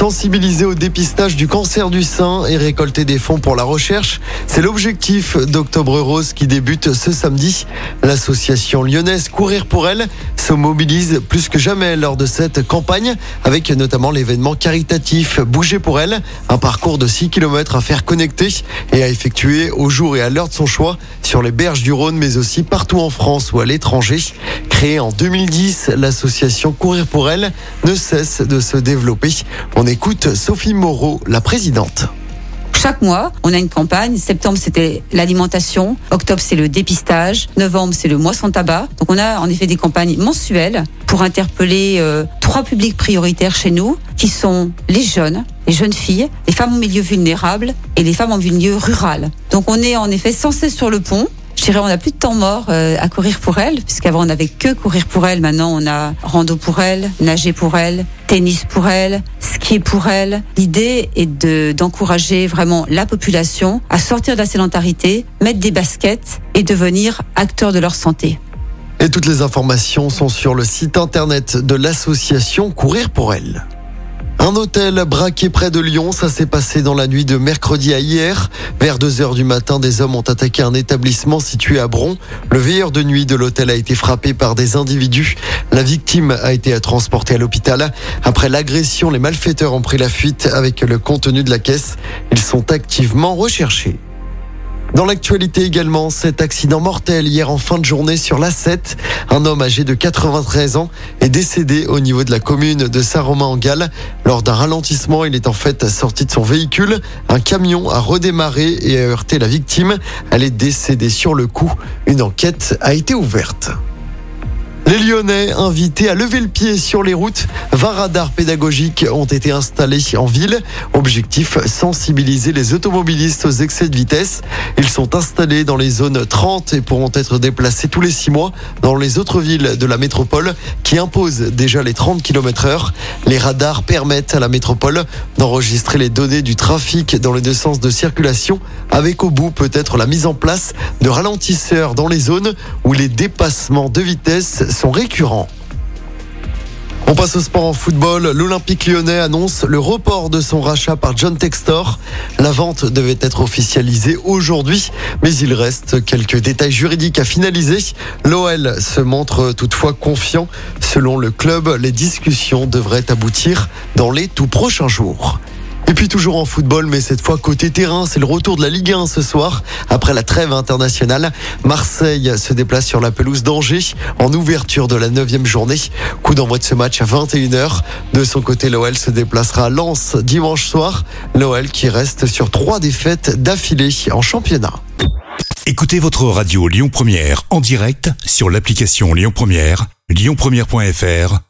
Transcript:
Sensibiliser au dépistage du cancer du sein et récolter des fonds pour la recherche, c'est l'objectif d'Octobre Rose qui débute ce samedi. L'association lyonnaise Courir pour elle se mobilise plus que jamais lors de cette campagne avec notamment l'événement caritatif Bouger pour elle, un parcours de 6 km à faire connecter et à effectuer au jour et à l'heure de son choix sur les berges du Rhône mais aussi partout en France ou à l'étranger. Créée en 2010, l'association Courir pour elle ne cesse de se développer. On écoute Sophie Moreau, la présidente. Chaque mois, on a une campagne. Septembre, c'était l'alimentation. Octobre, c'est le dépistage. Novembre, c'est le mois sans tabac. Donc, on a en effet des campagnes mensuelles pour interpeller euh, trois publics prioritaires chez nous, qui sont les jeunes, les jeunes filles, les femmes en milieu vulnérable et les femmes en milieu rural. Donc, on est en effet sans cesse sur le pont je dirais, on n'a plus de temps mort euh, à courir pour elle, puisqu'avant on n'avait que courir pour elle. Maintenant, on a rando pour elle, nager pour elle, tennis pour elle, skier pour elle. L'idée est de d'encourager vraiment la population à sortir de la sédentarité, mettre des baskets et devenir acteurs de leur santé. Et toutes les informations sont sur le site internet de l'association Courir pour elle. Un hôtel braqué près de Lyon, ça s'est passé dans la nuit de mercredi à hier. Vers 2 heures du matin, des hommes ont attaqué un établissement situé à Bron. Le veilleur de nuit de l'hôtel a été frappé par des individus. La victime a été transportée à l'hôpital. Après l'agression, les malfaiteurs ont pris la fuite avec le contenu de la caisse. Ils sont activement recherchés. Dans l'actualité également, cet accident mortel hier en fin de journée sur l'A7. Un homme âgé de 93 ans est décédé au niveau de la commune de Saint-Romain-en-Galles. Lors d'un ralentissement, il est en fait sorti de son véhicule. Un camion a redémarré et a heurté la victime. Elle est décédée sur le coup. Une enquête a été ouverte. Les Lyonnais invités à lever le pied sur les routes. 20 radars pédagogiques ont été installés en ville. Objectif, sensibiliser les automobilistes aux excès de vitesse. Ils sont installés dans les zones 30 et pourront être déplacés tous les 6 mois dans les autres villes de la métropole qui imposent déjà les 30 km heure. Les radars permettent à la métropole d'enregistrer les données du trafic dans les deux sens de circulation avec au bout peut-être la mise en place de ralentisseurs dans les zones où les dépassements de vitesse sont récurrents. On passe au sport en football. L'Olympique lyonnais annonce le report de son rachat par John Textor. La vente devait être officialisée aujourd'hui, mais il reste quelques détails juridiques à finaliser. L'OL se montre toutefois confiant. Selon le club, les discussions devraient aboutir dans les tout prochains jours. Et puis toujours en football, mais cette fois côté terrain, c'est le retour de la Ligue 1 ce soir. Après la trêve internationale, Marseille se déplace sur la pelouse d'Angers en ouverture de la neuvième journée. Coup d'envoi de ce match à 21h. De son côté, l'OL se déplacera à Lens dimanche soir. L'OL qui reste sur trois défaites d'affilée en championnat. Écoutez votre radio Lyon Première en direct sur l'application Lyon Première, lyonpremière.fr